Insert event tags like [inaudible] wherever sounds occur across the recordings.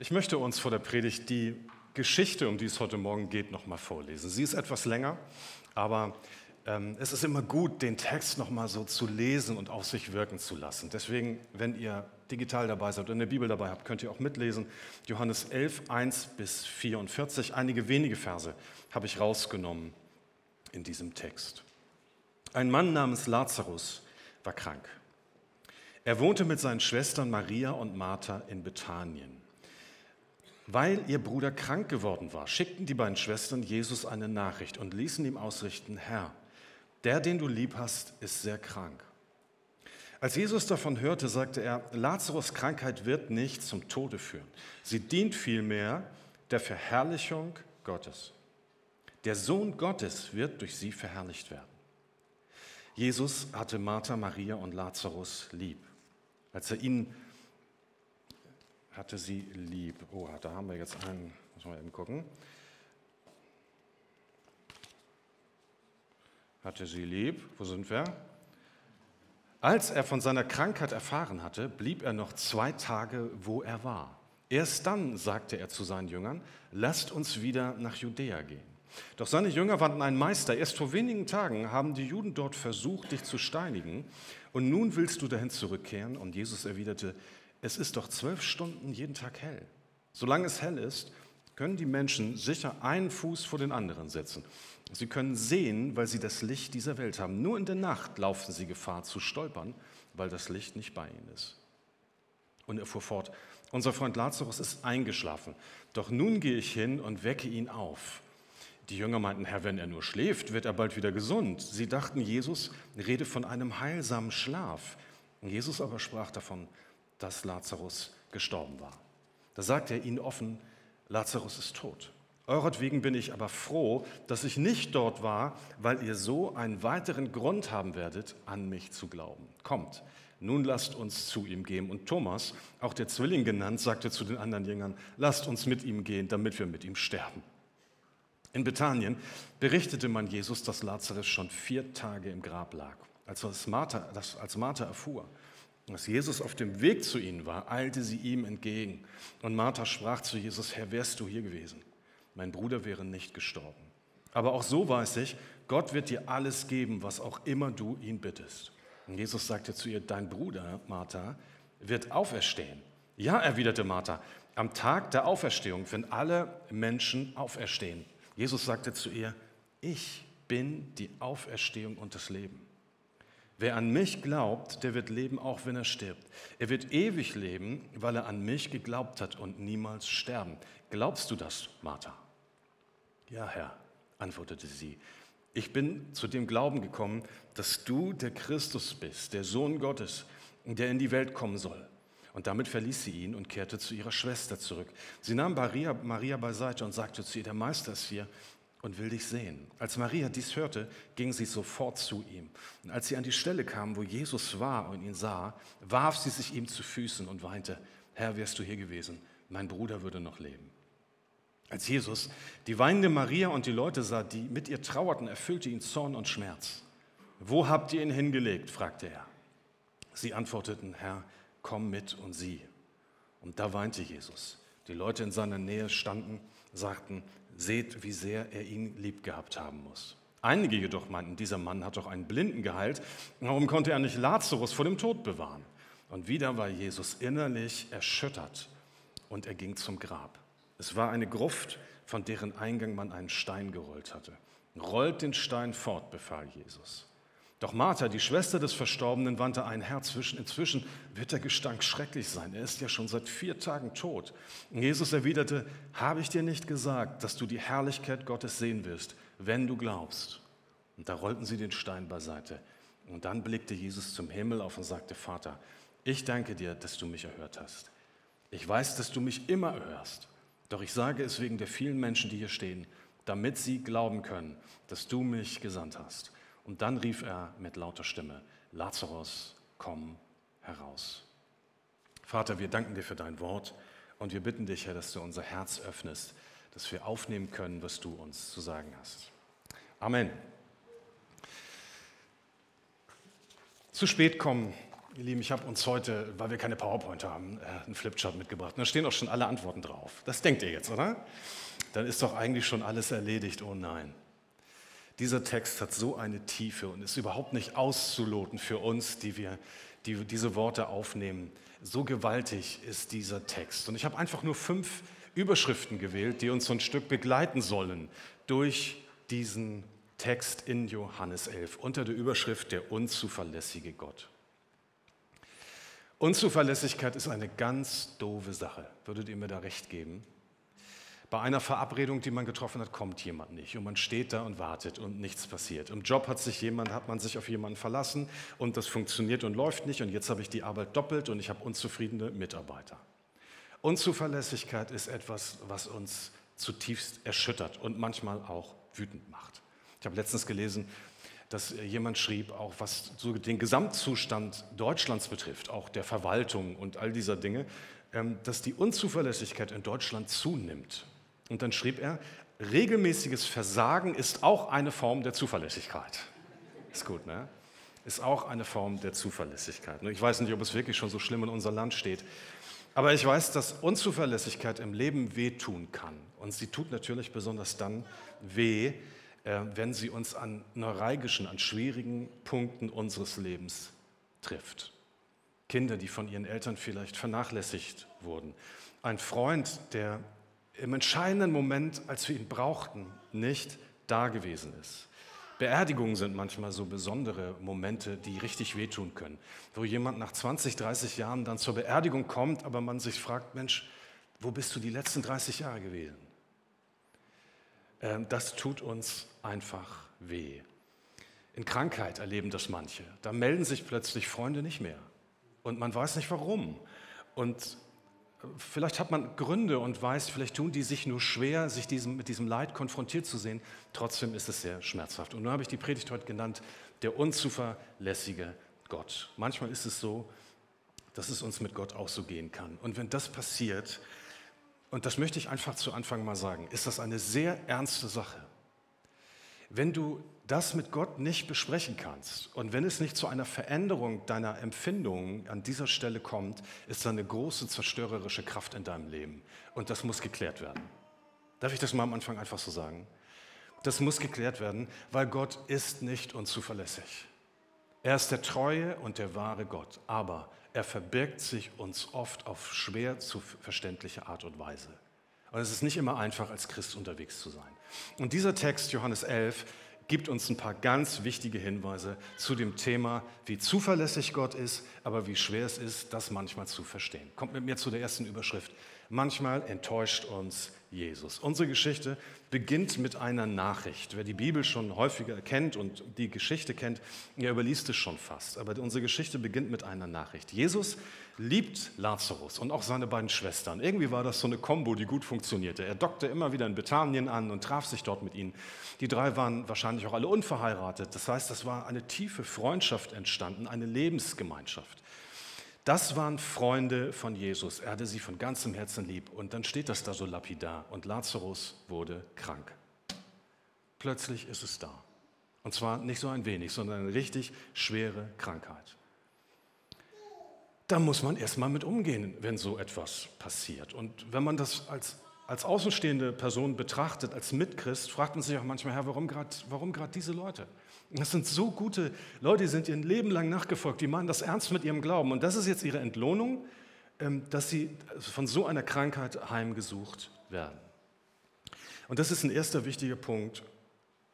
Ich möchte uns vor der Predigt die Geschichte, um die es heute Morgen geht, nochmal vorlesen. Sie ist etwas länger, aber ähm, es ist immer gut, den Text nochmal so zu lesen und auf sich wirken zu lassen. Deswegen, wenn ihr digital dabei seid und eine Bibel dabei habt, könnt ihr auch mitlesen. Johannes 11, 1 bis 44. Einige wenige Verse habe ich rausgenommen in diesem Text. Ein Mann namens Lazarus war krank. Er wohnte mit seinen Schwestern Maria und Martha in Bethanien. Weil ihr Bruder krank geworden war, schickten die beiden Schwestern Jesus eine Nachricht und ließen ihm ausrichten, Herr, der, den du lieb hast, ist sehr krank. Als Jesus davon hörte, sagte er, Lazarus Krankheit wird nicht zum Tode führen. Sie dient vielmehr der Verherrlichung Gottes. Der Sohn Gottes wird durch sie verherrlicht werden. Jesus hatte Martha, Maria und Lazarus lieb. Als er ihnen hatte sie lieb. Oh, da haben wir jetzt einen, muss man eben gucken. Hatte sie lieb, wo sind wir? Als er von seiner Krankheit erfahren hatte, blieb er noch zwei Tage, wo er war. Erst dann sagte er zu seinen Jüngern, lasst uns wieder nach Judäa gehen. Doch seine Jünger wandten einen Meister. Erst vor wenigen Tagen haben die Juden dort versucht, dich zu steinigen. Und nun willst du dahin zurückkehren? Und Jesus erwiderte, es ist doch zwölf Stunden jeden Tag hell. Solange es hell ist, können die Menschen sicher einen Fuß vor den anderen setzen. Sie können sehen, weil sie das Licht dieser Welt haben. Nur in der Nacht laufen sie Gefahr zu stolpern, weil das Licht nicht bei ihnen ist. Und er fuhr fort, unser Freund Lazarus ist eingeschlafen, doch nun gehe ich hin und wecke ihn auf. Die Jünger meinten, Herr, wenn er nur schläft, wird er bald wieder gesund. Sie dachten, Jesus rede von einem heilsamen Schlaf. Jesus aber sprach davon, dass Lazarus gestorben war. Da sagt er ihnen offen, Lazarus ist tot. Euretwegen bin ich aber froh, dass ich nicht dort war, weil ihr so einen weiteren Grund haben werdet, an mich zu glauben. Kommt, nun lasst uns zu ihm gehen. Und Thomas, auch der Zwilling genannt, sagte zu den anderen Jüngern, lasst uns mit ihm gehen, damit wir mit ihm sterben. In Bethanien berichtete man Jesus, dass Lazarus schon vier Tage im Grab lag. Als Martha, als Martha erfuhr, als Jesus auf dem Weg zu ihnen war, eilte sie ihm entgegen. Und Martha sprach zu Jesus, Herr, wärst du hier gewesen? Mein Bruder wäre nicht gestorben. Aber auch so weiß ich, Gott wird dir alles geben, was auch immer du ihn bittest. Und Jesus sagte zu ihr, dein Bruder, Martha, wird auferstehen. Ja, erwiderte Martha, am Tag der Auferstehung, wenn alle Menschen auferstehen. Jesus sagte zu ihr, ich bin die Auferstehung und das Leben. Wer an mich glaubt, der wird leben, auch wenn er stirbt. Er wird ewig leben, weil er an mich geglaubt hat und niemals sterben. Glaubst du das, Martha? Ja, Herr, antwortete sie. Ich bin zu dem Glauben gekommen, dass du der Christus bist, der Sohn Gottes, der in die Welt kommen soll. Und damit verließ sie ihn und kehrte zu ihrer Schwester zurück. Sie nahm Maria, Maria beiseite und sagte zu ihr, der Meister ist hier und will dich sehen. Als Maria dies hörte, ging sie sofort zu ihm. Und als sie an die Stelle kam, wo Jesus war und ihn sah, warf sie sich ihm zu Füßen und weinte, Herr, wärst du hier gewesen, mein Bruder würde noch leben. Als Jesus die weinende Maria und die Leute sah, die mit ihr trauerten, erfüllte ihn Zorn und Schmerz. Wo habt ihr ihn hingelegt? fragte er. Sie antworteten, Herr, komm mit und sieh. Und da weinte Jesus. Die Leute in seiner Nähe standen, sagten, Seht, wie sehr er ihn lieb gehabt haben muss. Einige jedoch meinten, dieser Mann hat doch einen Blinden geheilt, warum konnte er nicht Lazarus vor dem Tod bewahren? Und wieder war Jesus innerlich erschüttert und er ging zum Grab. Es war eine Gruft, von deren Eingang man einen Stein gerollt hatte. Rollt den Stein fort, befahl Jesus. Doch Martha, die Schwester des Verstorbenen, wandte ein Herz zwischen. Inzwischen wird der Gestank schrecklich sein. Er ist ja schon seit vier Tagen tot. Und Jesus erwiderte, habe ich dir nicht gesagt, dass du die Herrlichkeit Gottes sehen wirst, wenn du glaubst? Und da rollten sie den Stein beiseite. Und dann blickte Jesus zum Himmel auf und sagte, Vater, ich danke dir, dass du mich erhört hast. Ich weiß, dass du mich immer erhörst. Doch ich sage es wegen der vielen Menschen, die hier stehen, damit sie glauben können, dass du mich gesandt hast. Und dann rief er mit lauter Stimme, Lazarus, komm heraus. Vater, wir danken dir für dein Wort und wir bitten dich, Herr, dass du unser Herz öffnest, dass wir aufnehmen können, was du uns zu sagen hast. Amen. Zu spät kommen Ihr Lieben, ich habe uns heute, weil wir keine PowerPoint haben, äh, einen Flipchart mitgebracht. Und da stehen auch schon alle Antworten drauf. Das denkt ihr jetzt, oder? Dann ist doch eigentlich schon alles erledigt. Oh nein. Dieser Text hat so eine Tiefe und ist überhaupt nicht auszuloten für uns, die wir die diese Worte aufnehmen. So gewaltig ist dieser Text. Und ich habe einfach nur fünf Überschriften gewählt, die uns so ein Stück begleiten sollen durch diesen Text in Johannes 11 unter der Überschrift Der unzuverlässige Gott. Unzuverlässigkeit ist eine ganz doofe Sache. Würdet ihr mir da recht geben? Bei einer Verabredung, die man getroffen hat, kommt jemand nicht und man steht da und wartet und nichts passiert. Im Job hat sich jemand, hat man sich auf jemanden verlassen und das funktioniert und läuft nicht und jetzt habe ich die Arbeit doppelt und ich habe unzufriedene Mitarbeiter. Unzuverlässigkeit ist etwas, was uns zutiefst erschüttert und manchmal auch wütend macht. Ich habe letztens gelesen, dass jemand schrieb, auch was so den Gesamtzustand Deutschlands betrifft, auch der Verwaltung und all dieser Dinge, ähm, dass die Unzuverlässigkeit in Deutschland zunimmt. Und dann schrieb er, regelmäßiges Versagen ist auch eine Form der Zuverlässigkeit. Ist gut, ne? Ist auch eine Form der Zuverlässigkeit. Ich weiß nicht, ob es wirklich schon so schlimm in unser Land steht. Aber ich weiß, dass Unzuverlässigkeit im Leben wehtun kann. Und sie tut natürlich besonders dann weh, äh, wenn sie uns an neuralgischen, an schwierigen Punkten unseres Lebens trifft. Kinder, die von ihren Eltern vielleicht vernachlässigt wurden. Ein Freund, der im entscheidenden Moment, als wir ihn brauchten, nicht da gewesen ist. Beerdigungen sind manchmal so besondere Momente, die richtig wehtun können, wo jemand nach 20, 30 Jahren dann zur Beerdigung kommt, aber man sich fragt, Mensch, wo bist du die letzten 30 Jahre gewesen? Ähm, das tut uns einfach weh. In Krankheit erleben das manche. Da melden sich plötzlich Freunde nicht mehr. Und man weiß nicht warum. Und vielleicht hat man Gründe und weiß, vielleicht tun die sich nur schwer, sich diesem, mit diesem Leid konfrontiert zu sehen. Trotzdem ist es sehr schmerzhaft. Und nun habe ich die Predigt heute genannt, der unzuverlässige Gott. Manchmal ist es so, dass es uns mit Gott auch so gehen kann. Und wenn das passiert, und das möchte ich einfach zu Anfang mal sagen, ist das eine sehr ernste Sache. Wenn du das mit Gott nicht besprechen kannst und wenn es nicht zu einer Veränderung deiner Empfindungen an dieser Stelle kommt, ist da eine große zerstörerische Kraft in deinem Leben. Und das muss geklärt werden. Darf ich das mal am Anfang einfach so sagen? Das muss geklärt werden, weil Gott ist nicht unzuverlässig. Er ist der treue und der wahre Gott, aber er verbirgt sich uns oft auf schwer zu verständliche Art und Weise. Und es ist nicht immer einfach, als Christ unterwegs zu sein. Und dieser Text, Johannes 11, gibt uns ein paar ganz wichtige Hinweise zu dem Thema, wie zuverlässig Gott ist, aber wie schwer es ist, das manchmal zu verstehen. Kommt mit mir zu der ersten Überschrift. Manchmal enttäuscht uns Jesus. Unsere Geschichte beginnt mit einer Nachricht. Wer die Bibel schon häufiger kennt und die Geschichte kennt, der überliest es schon fast. Aber unsere Geschichte beginnt mit einer Nachricht. Jesus liebt Lazarus und auch seine beiden Schwestern. Irgendwie war das so eine Kombo, die gut funktionierte. Er dockte immer wieder in Bethanien an und traf sich dort mit ihnen. Die drei waren wahrscheinlich auch alle unverheiratet. Das heißt, es war eine tiefe Freundschaft entstanden, eine Lebensgemeinschaft. Das waren Freunde von Jesus. Er hatte sie von ganzem Herzen lieb. Und dann steht das da so lapidar. Und Lazarus wurde krank. Plötzlich ist es da. Und zwar nicht so ein wenig, sondern eine richtig schwere Krankheit. Da muss man erstmal mit umgehen, wenn so etwas passiert. Und wenn man das als, als außenstehende Person betrachtet, als Mitchrist, fragt man sich auch manchmal, Herr, warum gerade warum diese Leute? Das sind so gute Leute, die sind ihr Leben lang nachgefolgt, die meinen das ernst mit ihrem Glauben. Und das ist jetzt ihre Entlohnung, ähm, dass sie von so einer Krankheit heimgesucht werden. Und das ist ein erster wichtiger Punkt,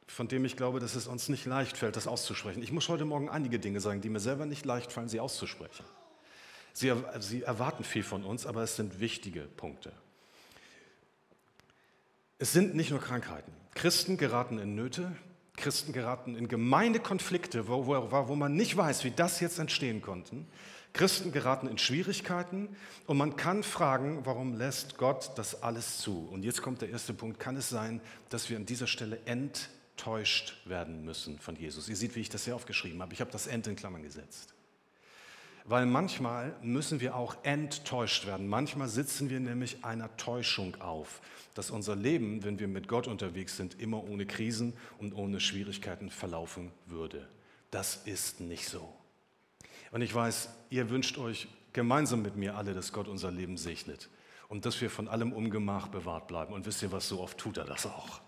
von dem ich glaube, dass es uns nicht leicht fällt, das auszusprechen. Ich muss heute Morgen einige Dinge sagen, die mir selber nicht leicht fallen, sie auszusprechen. Sie, sie erwarten viel von uns, aber es sind wichtige Punkte. Es sind nicht nur Krankheiten. Christen geraten in Nöte, Christen geraten in Gemeindekonflikte, wo, wo, wo man nicht weiß, wie das jetzt entstehen konnte. Christen geraten in Schwierigkeiten und man kann fragen, warum lässt Gott das alles zu? Und jetzt kommt der erste Punkt. Kann es sein, dass wir an dieser Stelle enttäuscht werden müssen von Jesus? Ihr seht, wie ich das hier aufgeschrieben habe. Ich habe das End in Klammern gesetzt. Weil manchmal müssen wir auch enttäuscht werden. Manchmal sitzen wir nämlich einer Täuschung auf, dass unser Leben, wenn wir mit Gott unterwegs sind, immer ohne Krisen und ohne Schwierigkeiten verlaufen würde. Das ist nicht so. Und ich weiß, ihr wünscht euch gemeinsam mit mir alle, dass Gott unser Leben segnet und dass wir von allem Ungemach bewahrt bleiben. Und wisst ihr was, so oft tut er das auch.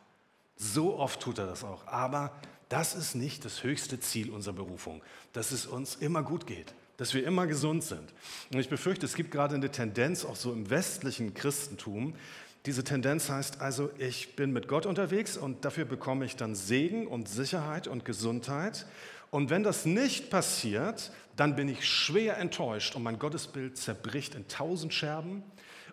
So oft tut er das auch. Aber das ist nicht das höchste Ziel unserer Berufung, dass es uns immer gut geht, dass wir immer gesund sind. Und ich befürchte, es gibt gerade eine Tendenz, auch so im westlichen Christentum, diese Tendenz heißt also, ich bin mit Gott unterwegs und dafür bekomme ich dann Segen und Sicherheit und Gesundheit. Und wenn das nicht passiert, dann bin ich schwer enttäuscht und mein Gottesbild zerbricht in tausend Scherben.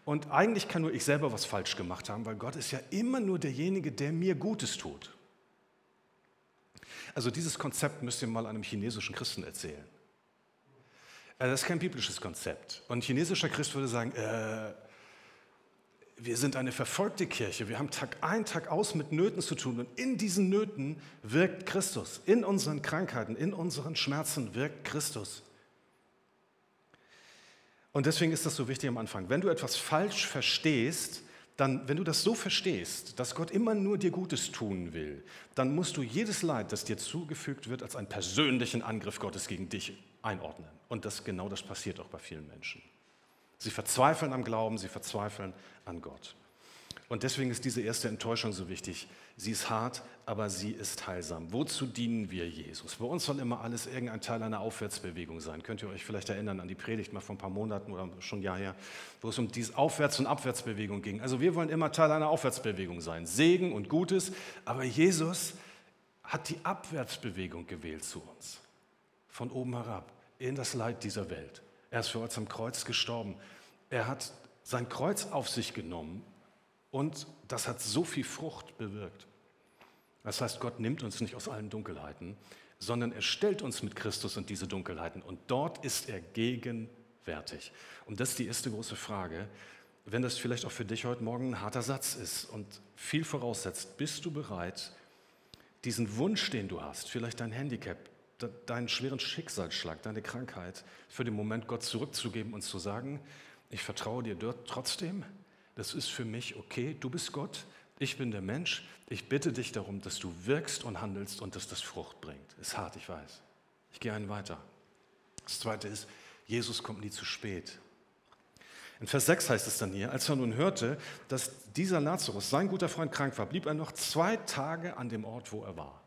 Und eigentlich kann nur ich selber was falsch gemacht haben, weil Gott ist ja immer nur derjenige, der mir Gutes tut. Also dieses Konzept müsst ihr mal einem chinesischen Christen erzählen. Äh, das ist kein biblisches Konzept. Und ein chinesischer Christ würde sagen, äh, wir sind eine verfolgte Kirche. Wir haben Tag ein, Tag aus mit Nöten zu tun. Und in diesen Nöten wirkt Christus. In unseren Krankheiten, in unseren Schmerzen wirkt Christus. Und deswegen ist das so wichtig am Anfang. Wenn du etwas falsch verstehst, dann, wenn du das so verstehst, dass Gott immer nur dir Gutes tun will, dann musst du jedes Leid, das dir zugefügt wird, als einen persönlichen Angriff Gottes gegen dich einordnen. Und das, genau das passiert auch bei vielen Menschen. Sie verzweifeln am Glauben, sie verzweifeln an Gott. Und deswegen ist diese erste Enttäuschung so wichtig. Sie ist hart, aber sie ist heilsam. Wozu dienen wir Jesus? Bei uns soll immer alles irgendein Teil einer Aufwärtsbewegung sein. Könnt ihr euch vielleicht erinnern an die Predigt mal vor ein paar Monaten oder schon ein Jahr her, wo es um diese Aufwärts- und Abwärtsbewegung ging. Also wir wollen immer Teil einer Aufwärtsbewegung sein. Segen und Gutes. Aber Jesus hat die Abwärtsbewegung gewählt zu uns. Von oben herab in das Leid dieser Welt. Er ist für uns am Kreuz gestorben. Er hat sein Kreuz auf sich genommen und das hat so viel Frucht bewirkt. Das heißt, Gott nimmt uns nicht aus allen Dunkelheiten, sondern er stellt uns mit Christus in diese Dunkelheiten und dort ist er gegenwärtig. Und das ist die erste große Frage. Wenn das vielleicht auch für dich heute Morgen ein harter Satz ist und viel voraussetzt, bist du bereit, diesen Wunsch, den du hast, vielleicht dein Handicap, deinen schweren Schicksalsschlag, deine Krankheit für den Moment Gott zurückzugeben und zu sagen, ich vertraue dir dort trotzdem, das ist für mich okay, du bist Gott, ich bin der Mensch, ich bitte dich darum, dass du wirkst und handelst und dass das Frucht bringt. Ist hart, ich weiß. Ich gehe einen weiter. Das zweite ist, Jesus kommt nie zu spät. In Vers 6 heißt es dann hier, als er nun hörte, dass dieser Lazarus, sein guter Freund, krank war, blieb er noch zwei Tage an dem Ort, wo er war.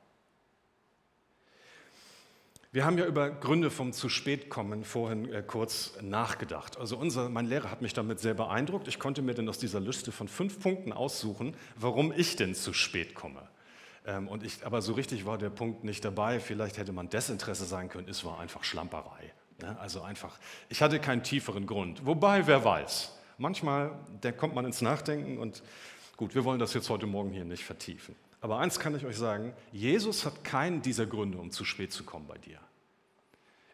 Wir haben ja über Gründe vom zu spät kommen vorhin äh, kurz nachgedacht. Also unser, mein Lehrer hat mich damit sehr beeindruckt. Ich konnte mir dann aus dieser Liste von fünf Punkten aussuchen, warum ich denn zu spät komme. Ähm, und ich, aber so richtig war der Punkt nicht dabei. Vielleicht hätte man Desinteresse sein können. Es war einfach Schlamperei. Ne? Also einfach, ich hatte keinen tieferen Grund. Wobei, wer weiß, manchmal da kommt man ins Nachdenken und gut, wir wollen das jetzt heute Morgen hier nicht vertiefen. Aber eins kann ich euch sagen, Jesus hat keinen dieser Gründe, um zu spät zu kommen bei dir.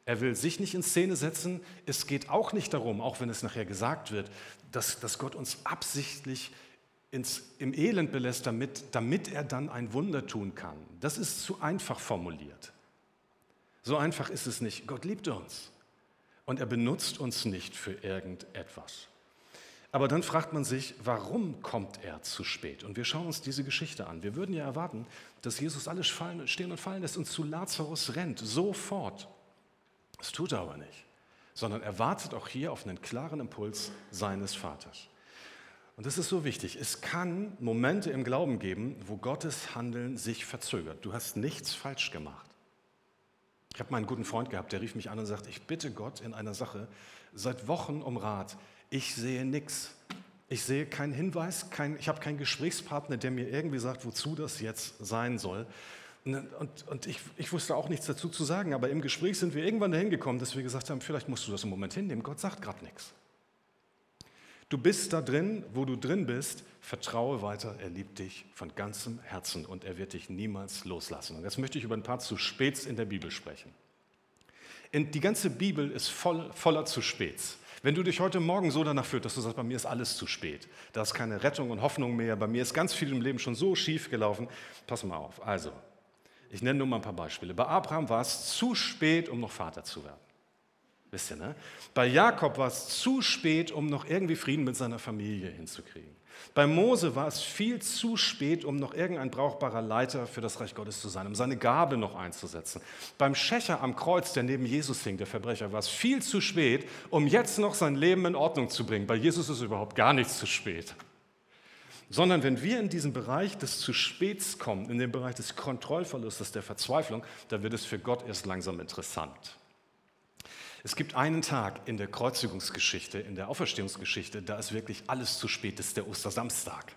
Er will sich nicht in Szene setzen. Es geht auch nicht darum, auch wenn es nachher gesagt wird, dass, dass Gott uns absichtlich ins, im Elend belässt, damit, damit er dann ein Wunder tun kann. Das ist zu einfach formuliert. So einfach ist es nicht. Gott liebt uns und er benutzt uns nicht für irgendetwas. Aber dann fragt man sich, warum kommt er zu spät? Und wir schauen uns diese Geschichte an. Wir würden ja erwarten, dass Jesus alles fallen, stehen und fallen lässt und zu Lazarus rennt, sofort. Das tut er aber nicht, sondern er wartet auch hier auf einen klaren Impuls seines Vaters. Und das ist so wichtig. Es kann Momente im Glauben geben, wo Gottes Handeln sich verzögert. Du hast nichts falsch gemacht. Ich habe mal einen guten Freund gehabt, der rief mich an und sagt, ich bitte Gott in einer Sache seit Wochen um Rat. Ich sehe nichts. Ich sehe keinen Hinweis, kein, ich habe keinen Gesprächspartner, der mir irgendwie sagt, wozu das jetzt sein soll. Und, und, und ich, ich, wusste auch nichts dazu zu sagen, aber im Gespräch sind wir irgendwann dahin gekommen, dass wir gesagt haben, vielleicht musst du das im Moment hinnehmen. Gott sagt gerade nichts. Du bist da drin, wo du drin bist, vertraue weiter, er liebt dich von ganzem Herzen und er wird dich niemals loslassen. Und jetzt möchte ich über ein paar zu späts in der Bibel sprechen. die ganze Bibel ist voll, voller zu späts. Wenn du dich heute Morgen so danach fühlst, dass du sagst, bei mir ist alles zu spät, da ist keine Rettung und Hoffnung mehr, bei mir ist ganz viel im Leben schon so schief gelaufen, pass mal auf. Also, ich nenne nur mal ein paar Beispiele. Bei Abraham war es zu spät, um noch Vater zu werden. Wisst ihr, ne? Bei Jakob war es zu spät, um noch irgendwie Frieden mit seiner Familie hinzukriegen. Bei Mose war es viel zu spät, um noch irgendein brauchbarer Leiter für das Reich Gottes zu sein, um seine Gabe noch einzusetzen. Beim Schächer am Kreuz, der neben Jesus hing, der Verbrecher, war es viel zu spät, um jetzt noch sein Leben in Ordnung zu bringen. Bei Jesus ist überhaupt gar nichts zu spät. Sondern wenn wir in diesen Bereich des zu Späts kommen, in den Bereich des Kontrollverlustes, der Verzweiflung, dann wird es für Gott erst langsam interessant. Es gibt einen Tag in der Kreuzigungsgeschichte, in der Auferstehungsgeschichte, da ist wirklich alles zu spät, das ist der Ostersamstag.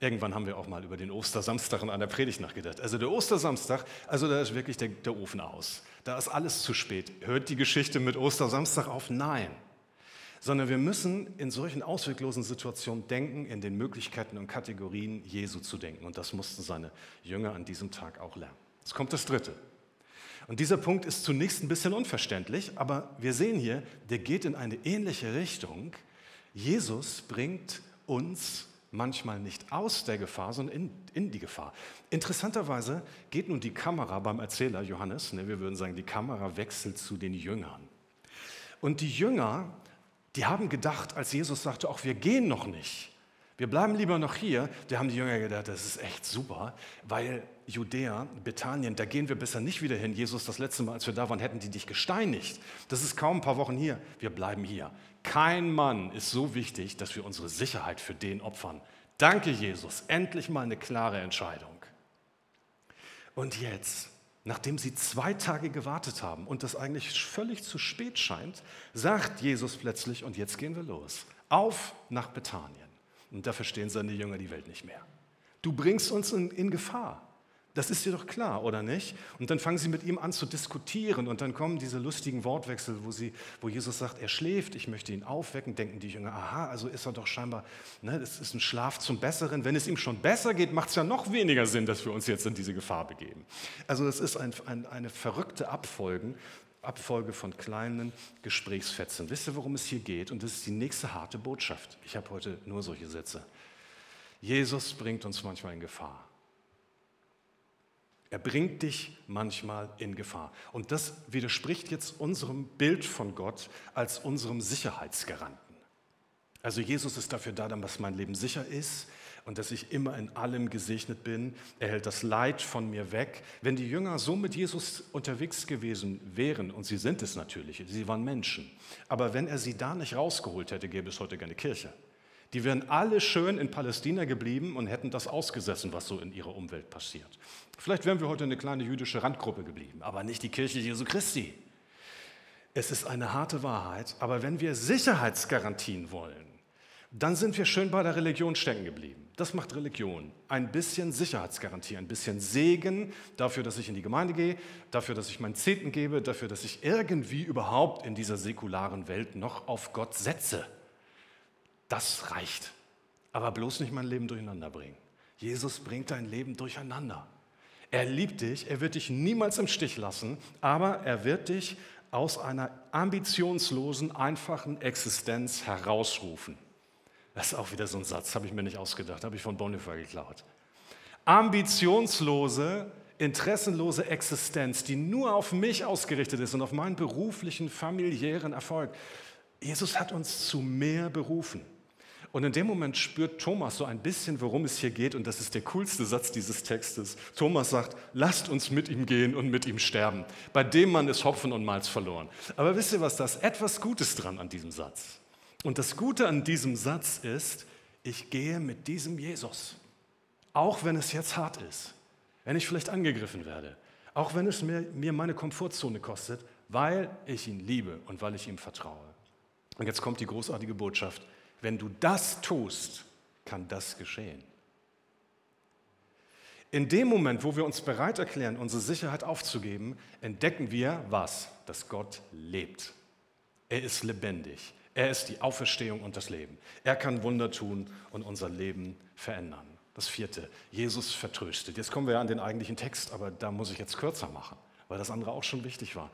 Irgendwann haben wir auch mal über den Ostersamstag in einer Predigt nachgedacht. Also der Ostersamstag, also da ist wirklich der, der Ofen aus. Da ist alles zu spät. Hört die Geschichte mit Ostersamstag auf? Nein. Sondern wir müssen in solchen ausweglosen Situationen denken, in den Möglichkeiten und Kategorien Jesu zu denken. Und das mussten seine Jünger an diesem Tag auch lernen. Jetzt kommt das Dritte. Und dieser Punkt ist zunächst ein bisschen unverständlich, aber wir sehen hier, der geht in eine ähnliche Richtung. Jesus bringt uns manchmal nicht aus der Gefahr, sondern in, in, die Gefahr. Interessanterweise geht nun die Kamera beim Erzähler Johannes, ne, wir würden sagen, die Kamera wechselt zu den Jüngern. Und die Jünger, die haben gedacht, als Jesus sagte, auch wir gehen noch nicht, wir bleiben lieber noch hier. Da haben die Jünger gedacht, das ist echt super, weil Judäa, Bethanien, da gehen wir besser nicht wieder hin. Jesus, das letzte Mal, als wir da waren, hätten die dich gesteinigt. Das ist kaum ein paar Wochen hier. Wir bleiben hier. Kein Mann ist so wichtig, dass wir unsere Sicherheit für den opfern. Danke, Jesus. Endlich mal eine klare Entscheidung. Und jetzt, nachdem sie zwei Tage gewartet haben und das eigentlich völlig zu spät scheint, sagt Jesus plötzlich, und jetzt gehen wir los. Auf nach Bethanien. Und da verstehen seine Jünger die Welt nicht mehr. Du bringst uns in, in Gefahr. Das ist dir doch klar, oder nicht? Und dann fangen sie mit ihm an zu diskutieren und dann kommen diese lustigen Wortwechsel, wo, sie, wo Jesus sagt, er schläft, ich möchte ihn aufwecken, denken die Jünger, aha, also ist er doch scheinbar, ne, das ist ein Schlaf zum Besseren. Wenn es ihm schon besser geht, macht es ja noch weniger Sinn, dass wir uns jetzt in diese Gefahr begeben. Also es ist ein, ein, eine verrückte Abfolgen, Abfolge von kleinen Gesprächsfetzen. Wisst ihr, worum es hier geht? Und das ist die nächste harte Botschaft. Ich habe heute nur solche Sätze. Jesus bringt uns manchmal in Gefahr. Er bringt dich manchmal in Gefahr. Und das widerspricht jetzt unserem Bild von Gott als unserem Sicherheitsgaranten. Also Jesus ist dafür da, dass mein Leben sicher ist und dass ich immer in allem gesegnet bin. Er hält das Leid von mir weg. Wenn die Jünger so mit Jesus unterwegs gewesen wären, und sie sind es natürlich, sie waren Menschen, aber wenn er sie da nicht rausgeholt hätte, gäbe es heute keine Kirche. Die wären alle schön in Palästina geblieben und hätten das ausgesessen, was so in ihrer Umwelt passiert. Vielleicht wären wir heute eine kleine jüdische Randgruppe geblieben, aber nicht die Kirche Jesu Christi. Es ist eine harte Wahrheit, aber wenn wir Sicherheitsgarantien wollen, dann sind wir schön bei der Religion stecken geblieben. Das macht Religion. Ein bisschen Sicherheitsgarantie, ein bisschen Segen dafür, dass ich in die Gemeinde gehe, dafür, dass ich meinen Zehnten gebe, dafür, dass ich irgendwie überhaupt in dieser säkularen Welt noch auf Gott setze. Das reicht. Aber bloß nicht mein Leben durcheinander bringen. Jesus bringt dein Leben durcheinander. Er liebt dich, er wird dich niemals im Stich lassen, aber er wird dich aus einer ambitionslosen, einfachen Existenz herausrufen. Das ist auch wieder so ein Satz, habe ich mir nicht ausgedacht, habe ich von Bonhoeffer geklaut. Ambitionslose, interessenlose Existenz, die nur auf mich ausgerichtet ist und auf meinen beruflichen, familiären Erfolg. Jesus hat uns zu mehr berufen. Und in dem Moment spürt Thomas so ein bisschen, worum es hier geht. Und das ist der coolste Satz dieses Textes. Thomas sagt, lasst uns mit ihm gehen und mit ihm sterben. Bei dem Mann ist Hopfen und Malz verloren. Aber wisst ihr was, da ist etwas Gutes dran an diesem Satz. Und das Gute an diesem Satz ist, ich gehe mit diesem Jesus, auch wenn es jetzt hart ist, wenn ich vielleicht angegriffen werde, auch wenn es mir, mir meine Komfortzone kostet, weil ich ihn liebe und weil ich ihm vertraue. Und jetzt kommt die großartige Botschaft, wenn du das tust, kann das geschehen. In dem Moment, wo wir uns bereit erklären, unsere Sicherheit aufzugeben, entdecken wir was? Dass Gott lebt. Er ist lebendig. Er ist die Auferstehung und das Leben. Er kann Wunder tun und unser Leben verändern. Das vierte, Jesus vertröstet. Jetzt kommen wir an den eigentlichen Text, aber da muss ich jetzt kürzer machen, weil das andere auch schon wichtig war.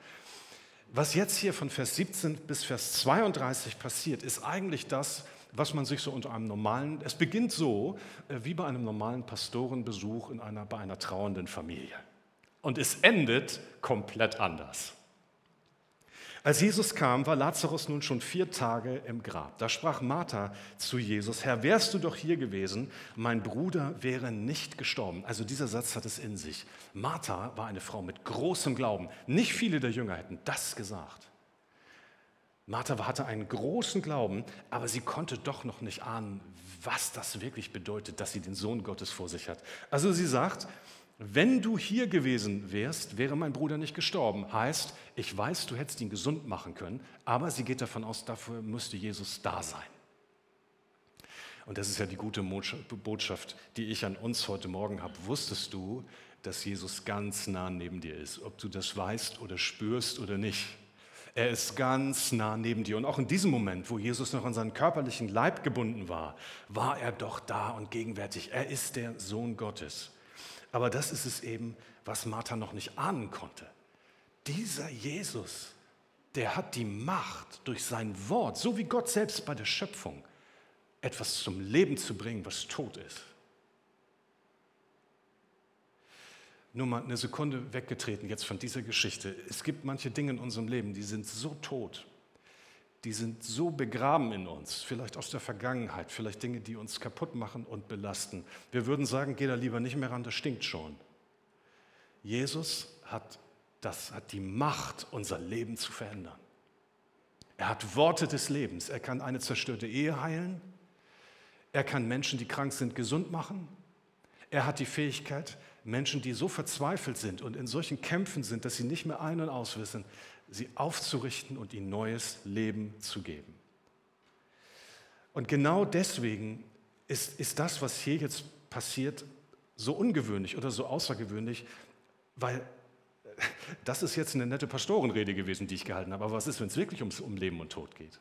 Was jetzt hier von Vers 17 bis Vers 32 passiert, ist eigentlich das, man sich so unter einem normalen, es beginnt so äh, wie bei einem normalen Pastorenbesuch in einer, bei einer trauernden Familie. Und es endet komplett anders. Als Jesus kam, war Lazarus nun schon vier Tage im Grab. Da sprach Martha zu Jesus, Herr, wärst du doch hier gewesen, mein Bruder wäre nicht gestorben. Also dieser Satz hat es in sich. Martha war eine Frau mit großem Glauben. Nicht viele der Jünger hätten das gesagt. Martha hatte einen großen Glauben, aber sie konnte doch noch nicht ahnen, was das wirklich bedeutet, dass sie den Sohn Gottes vor sich hat. Also sie sagt, wenn du hier gewesen wärst, wäre mein Bruder nicht gestorben. Heißt, ich weiß, du hättest ihn gesund machen können, aber sie geht davon aus, dafür müsste Jesus da sein. Und das ist ja die gute Botschaft, die ich an uns heute Morgen habe. Wusstest du, dass Jesus ganz nah neben dir ist, ob du das weißt oder spürst oder nicht? Er ist ganz nah neben dir. Und auch in diesem Moment, wo Jesus noch an seinen körperlichen Leib gebunden war, war er doch da und gegenwärtig. Er ist der Sohn Gottes. Aber das ist es eben, was Martha noch nicht ahnen konnte. Dieser Jesus, der hat die Macht durch sein Wort, so wie Gott selbst bei der Schöpfung, etwas zum Leben zu bringen, was tot ist. Nur mal eine Sekunde weggetreten jetzt von dieser Geschichte. Es gibt manche Dinge in unserem Leben, die sind so tot, die sind so begraben in uns, vielleicht aus der Vergangenheit, vielleicht Dinge, die uns kaputt machen und belasten. Wir würden sagen, geh da lieber nicht mehr ran, das stinkt schon. Jesus hat, das, hat die Macht, unser Leben zu verändern. Er hat Worte des Lebens. Er kann eine zerstörte Ehe heilen. Er kann Menschen, die krank sind, gesund machen. Er hat die Fähigkeit, Menschen, die so verzweifelt sind und in solchen Kämpfen sind, dass sie nicht mehr ein- und auswissen, sie aufzurichten und ihnen neues Leben zu geben. Und genau deswegen ist, ist das, was hier jetzt passiert, so ungewöhnlich oder so außergewöhnlich, weil [laughs] das ist jetzt eine nette Pastorenrede gewesen, die ich gehalten habe. Aber was ist, wenn es wirklich ums, um Leben und Tod geht?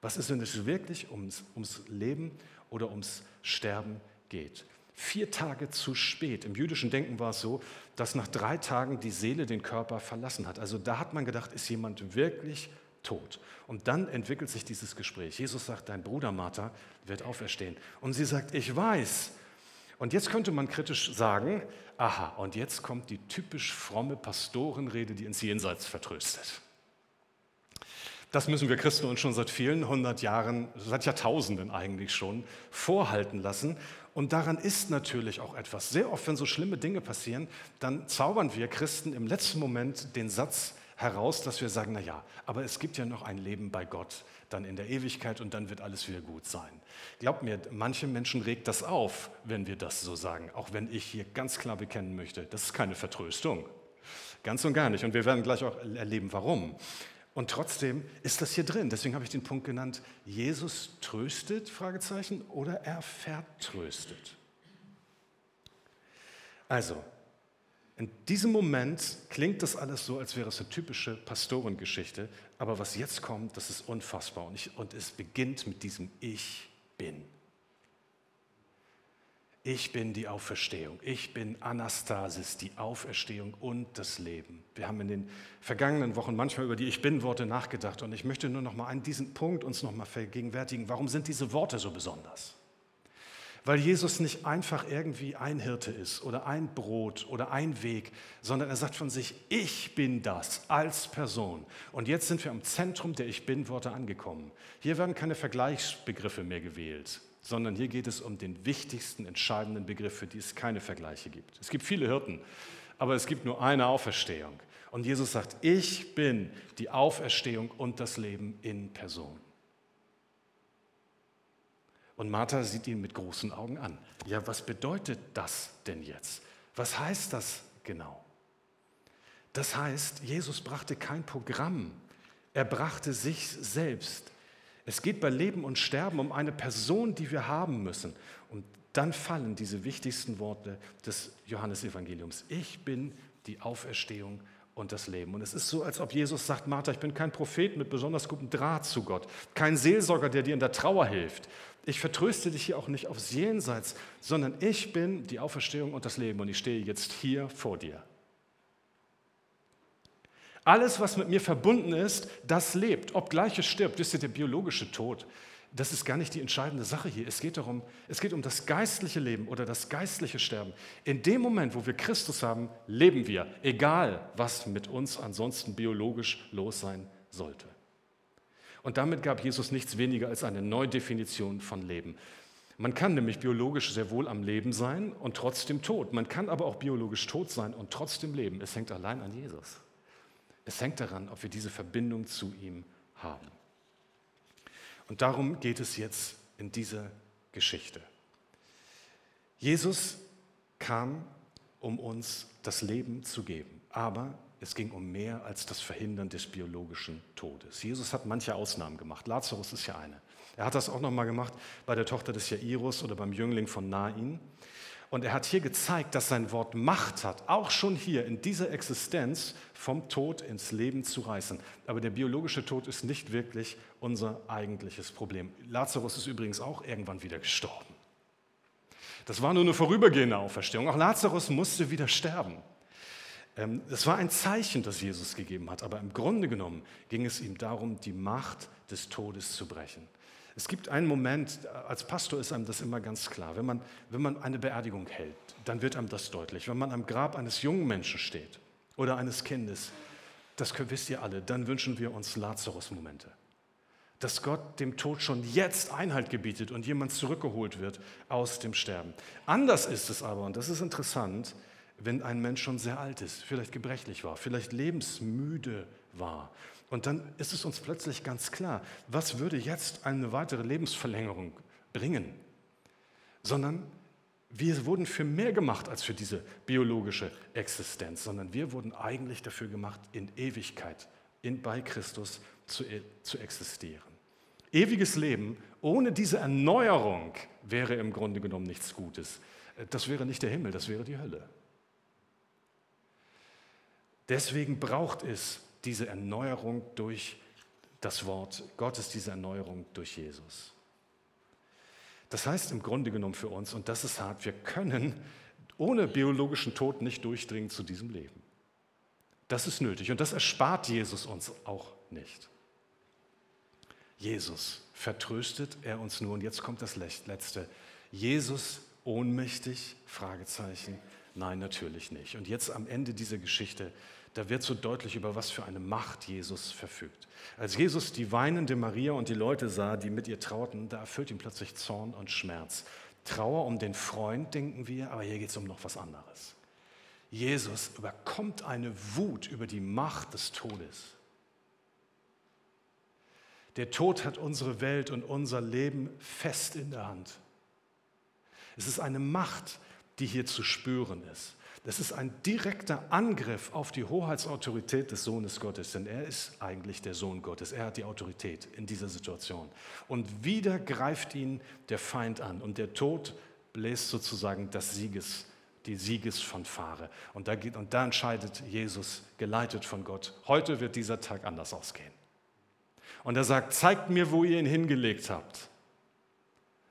Was ist, wenn es wirklich ums, ums Leben oder ums Sterben geht? Vier Tage zu spät. Im jüdischen Denken war es so, dass nach drei Tagen die Seele den Körper verlassen hat. Also da hat man gedacht, ist jemand wirklich tot. Und dann entwickelt sich dieses Gespräch. Jesus sagt, dein Bruder Martha wird auferstehen. Und sie sagt, ich weiß. Und jetzt könnte man kritisch sagen, aha, und jetzt kommt die typisch fromme Pastorenrede, die ins Jenseits vertröstet. Das müssen wir Christen uns schon seit vielen hundert Jahren, seit Jahrtausenden eigentlich schon, vorhalten lassen. Und daran ist natürlich auch etwas. Sehr oft, wenn so schlimme Dinge passieren, dann zaubern wir Christen im letzten Moment den Satz heraus, dass wir sagen, na ja, aber es gibt ja noch ein Leben bei Gott, dann in der Ewigkeit und dann wird alles wieder gut sein. Glaubt mir, manche Menschen regt das auf, wenn wir das so sagen, auch wenn ich hier ganz klar bekennen möchte, das ist keine Vertröstung. Ganz und gar nicht. Und wir werden gleich auch erleben, warum. Und trotzdem ist das hier drin. Deswegen habe ich den Punkt genannt, Jesus tröstet, Fragezeichen, oder er vertröstet. Also, in diesem Moment klingt das alles so, als wäre es eine typische Pastorengeschichte, aber was jetzt kommt, das ist unfassbar und, ich, und es beginnt mit diesem Ich bin. Ich bin die Auferstehung. Ich bin Anastasis, die Auferstehung und das Leben. Wir haben in den vergangenen Wochen manchmal über die Ich bin-Worte nachgedacht und ich möchte nur noch mal an diesen Punkt uns noch mal vergegenwärtigen. Warum sind diese Worte so besonders? Weil Jesus nicht einfach irgendwie ein Hirte ist oder ein Brot oder ein Weg, sondern er sagt von sich, ich bin das als Person. Und jetzt sind wir am Zentrum der Ich bin-Worte angekommen. Hier werden keine Vergleichsbegriffe mehr gewählt sondern hier geht es um den wichtigsten, entscheidenden Begriff, für die es keine Vergleiche gibt. Es gibt viele Hirten, aber es gibt nur eine Auferstehung. Und Jesus sagt, ich bin die Auferstehung und das Leben in Person. Und Martha sieht ihn mit großen Augen an. Ja, was bedeutet das denn jetzt? Was heißt das genau? Das heißt, Jesus brachte kein Programm, er brachte sich selbst. Es geht bei Leben und Sterben um eine Person, die wir haben müssen. Und dann fallen diese wichtigsten Worte des Johannesevangeliums. Ich bin die Auferstehung und das Leben. Und es ist so, als ob Jesus sagt, Martha, ich bin kein Prophet mit besonders gutem Draht zu Gott, kein Seelsorger, der dir in der Trauer hilft. Ich vertröste dich hier auch nicht aufs Jenseits, sondern ich bin die Auferstehung und das Leben und ich stehe jetzt hier vor dir. Alles, was mit mir verbunden ist, das lebt, obgleich es stirbt. Wisst ihr, der biologische Tod, das ist gar nicht die entscheidende Sache hier. Es geht darum, es geht um das geistliche Leben oder das geistliche Sterben. In dem Moment, wo wir Christus haben, leben wir, egal was mit uns ansonsten biologisch los sein sollte. Und damit gab Jesus nichts weniger als eine Neudefinition von Leben. Man kann nämlich biologisch sehr wohl am Leben sein und trotzdem tot. Man kann aber auch biologisch tot sein und trotzdem leben. Es hängt allein an Jesus. Es hängt daran, ob wir diese Verbindung zu ihm haben. Und darum geht es jetzt in dieser Geschichte. Jesus kam, um uns das Leben zu geben, aber es ging um mehr als das Verhindern des biologischen Todes. Jesus hat manche Ausnahmen gemacht. Lazarus ist ja eine. Er hat das auch noch mal gemacht bei der Tochter des Jairus oder beim Jüngling von Nain. Und er hat hier gezeigt, dass sein Wort Macht hat, auch schon hier in dieser Existenz vom Tod ins Leben zu reißen. Aber der biologische Tod ist nicht wirklich unser eigentliches Problem. Lazarus ist übrigens auch irgendwann wieder gestorben. Das war nur eine vorübergehende Auferstehung. Auch Lazarus musste wieder sterben. Ähm, das war ein Zeichen, das Jesus gegeben hat, aber im Grunde genommen ging es ihm darum, die Macht des Todes zu brechen. Es gibt einen Moment, als Pastor ist einem das immer ganz klar, wenn man, wenn man eine Beerdigung hält, dann wird einem das deutlich. Wenn man am Grab eines jungen Menschen steht oder eines Kindes, das wisst ihr alle, dann wünschen wir uns Lazarus-Momente. Dass Gott dem Tod schon jetzt Einhalt gebietet und jemand zurückgeholt wird aus dem Sterben. Anders ist es aber, und das ist interessant, wenn ein Mensch schon sehr alt ist, vielleicht gebrechlich war, vielleicht lebensmüde war und dann ist es uns plötzlich ganz klar, was würde jetzt eine weitere Lebensverlängerung bringen? Sondern wir wurden für mehr gemacht als für diese biologische Existenz, sondern wir wurden eigentlich dafür gemacht, in Ewigkeit in, bei Christus zu, e, zu existieren. Ewiges Leben ohne diese Erneuerung wäre im Grunde genommen nichts Gutes. Das wäre nicht der Himmel, das wäre die Hölle. Deswegen braucht es diese Erneuerung durch das Wort Gottes, diese Erneuerung durch Jesus. Das heißt im Grunde genommen für uns, und das ist hart, wir können ohne biologischen Tod nicht durchdringen zu diesem Leben. Das ist nötig und das erspart Jesus uns auch nicht. Jesus vertröstet er uns nur und jetzt kommt das Letzte. Jesus ohnmächtig? Fragezeichen. Nein, natürlich nicht. Und jetzt am Ende dieser Geschichte da wird so deutlich, über was für eine Macht Jesus verfügt. Als Jesus die weinende Maria und die Leute sah, die mit ihr trauten, da erfüllt ihn plötzlich Zorn und Schmerz. Trauer um den Freund, denken wir, aber hier geht es um noch was anderes. Jesus überkommt eine Wut über die Macht des Todes. Der Tod hat unsere Welt und unser Leben fest in der Hand. Es ist eine Macht, die hier zu spüren ist. Das ist ein direkter Angriff auf die Hoheitsautorität des Sohnes Gottes, denn er ist eigentlich der Sohn Gottes. Er hat die Autorität in dieser Situation. Und wieder greift ihn der Feind an und der Tod bläst sozusagen das Sieges, die Siegesfanfare. Und da, geht, und da entscheidet Jesus, geleitet von Gott, heute wird dieser Tag anders ausgehen. Und er sagt, zeigt mir, wo ihr ihn hingelegt habt.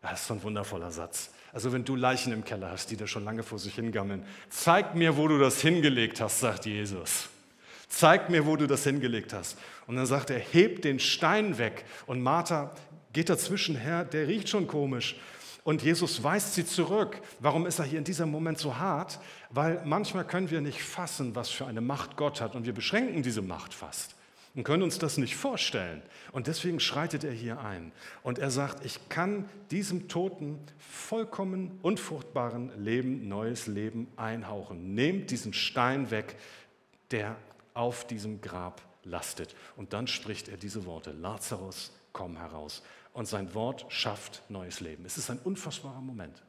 Das ist so ein wundervoller Satz. Also wenn du Leichen im Keller hast, die da schon lange vor sich hingammeln, zeig mir, wo du das hingelegt hast, sagt Jesus. Zeig mir, wo du das hingelegt hast. Und dann sagt er, heb den Stein weg. Und Martha geht dazwischen her, der riecht schon komisch. Und Jesus weist sie zurück. Warum ist er hier in diesem Moment so hart? Weil manchmal können wir nicht fassen, was für eine Macht Gott hat. Und wir beschränken diese Macht fast und können uns das nicht vorstellen. Und deswegen schreitet er hier ein. Und er sagt, ich kann diesem toten, vollkommen unfruchtbaren Leben neues Leben einhauchen. Nehmt diesen Stein weg, der auf diesem Grab lastet. Und dann spricht er diese Worte, Lazarus, komm heraus. Und sein Wort schafft neues Leben. Es ist ein unfassbarer Moment.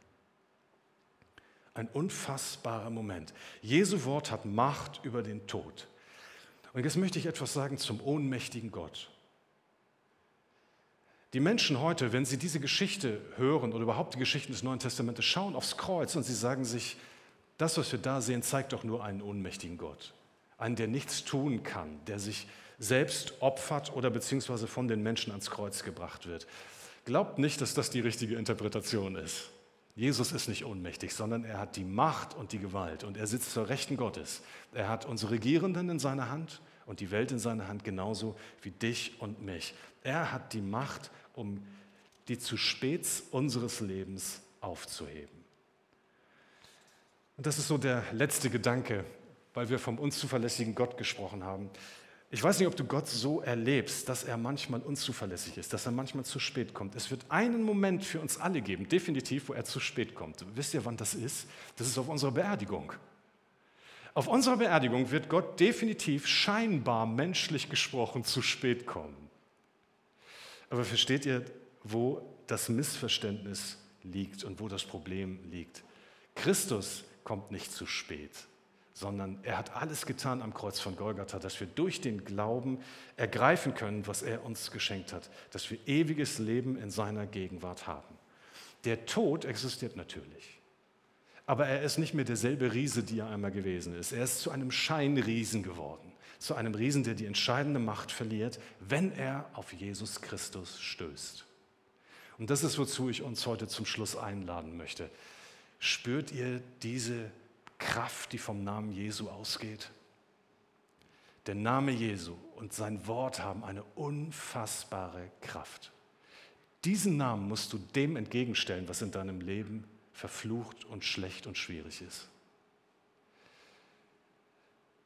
Ein unfassbarer Moment. Jesu Wort hat Macht über den Tod. Und jetzt möchte ich etwas sagen zum ohnmächtigen Gott. Die Menschen heute, wenn sie diese Geschichte hören oder überhaupt die Geschichten des Neuen Testamentes, schauen aufs Kreuz und sie sagen sich, das, was wir da sehen, zeigt doch nur einen ohnmächtigen Gott. Einen, der nichts tun kann, der sich selbst opfert oder beziehungsweise von den Menschen ans Kreuz gebracht wird. Glaubt nicht, dass das die richtige Interpretation ist. Jesus ist nicht ohnmächtig, sondern er hat die Macht und die Gewalt und er sitzt zur Rechten Gottes. Er hat unsere Regierenden in seiner Hand und die Welt in seiner Hand genauso wie dich und mich. Er hat die Macht, um die zu Späts unseres Lebens aufzuheben. Und das ist so der letzte Gedanke, weil wir vom unzuverlässigen Gott gesprochen haben. Ich weiß nicht, ob du Gott so erlebst, dass er manchmal unzuverlässig ist, dass er manchmal zu spät kommt. Es wird einen Moment für uns alle geben, definitiv, wo er zu spät kommt. Wisst ihr, wann das ist? Das ist auf unserer Beerdigung. Auf unserer Beerdigung wird Gott definitiv scheinbar menschlich gesprochen zu spät kommen. Aber versteht ihr, wo das Missverständnis liegt und wo das Problem liegt? Christus kommt nicht zu spät sondern er hat alles getan am Kreuz von Golgatha, dass wir durch den Glauben ergreifen können, was er uns geschenkt hat, dass wir ewiges Leben in seiner Gegenwart haben. Der Tod existiert natürlich, aber er ist nicht mehr derselbe Riese, die er einmal gewesen ist. Er ist zu einem Scheinriesen geworden, zu einem Riesen, der die entscheidende Macht verliert, wenn er auf Jesus Christus stößt. Und das ist, wozu ich uns heute zum Schluss einladen möchte. Spürt ihr diese Kraft, die vom Namen Jesu ausgeht. Der Name Jesu und sein Wort haben eine unfassbare Kraft. Diesen Namen musst du dem entgegenstellen, was in deinem Leben verflucht und schlecht und schwierig ist.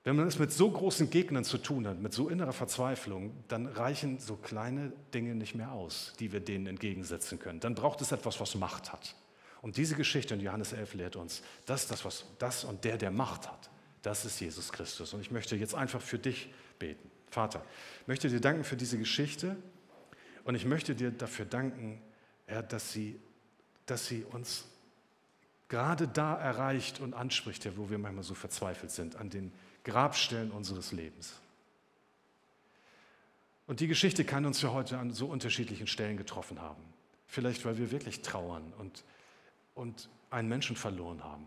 Wenn man es mit so großen Gegnern zu tun hat, mit so innerer Verzweiflung, dann reichen so kleine Dinge nicht mehr aus, die wir denen entgegensetzen können. Dann braucht es etwas, was Macht hat. Und diese Geschichte in Johannes 11 lehrt uns, dass das, was das und der, der Macht hat, das ist Jesus Christus. Und ich möchte jetzt einfach für dich beten. Vater, ich möchte dir danken für diese Geschichte und ich möchte dir dafür danken, Herr, dass sie, dass sie uns gerade da erreicht und anspricht, Herr, wo wir manchmal so verzweifelt sind, an den Grabstellen unseres Lebens. Und die Geschichte kann uns ja heute an so unterschiedlichen Stellen getroffen haben. Vielleicht, weil wir wirklich trauern und und einen Menschen verloren haben.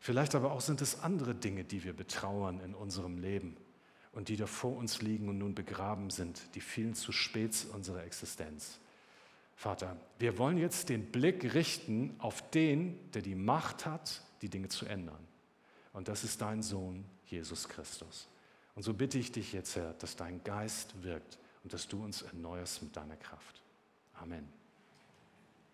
Vielleicht aber auch sind es andere Dinge, die wir betrauern in unserem Leben und die da vor uns liegen und nun begraben sind, die fielen zu spät unserer Existenz. Vater, wir wollen jetzt den Blick richten auf den, der die Macht hat, die Dinge zu ändern. Und das ist dein Sohn, Jesus Christus. Und so bitte ich dich jetzt, Herr, dass dein Geist wirkt und dass du uns erneuerst mit deiner Kraft. Amen.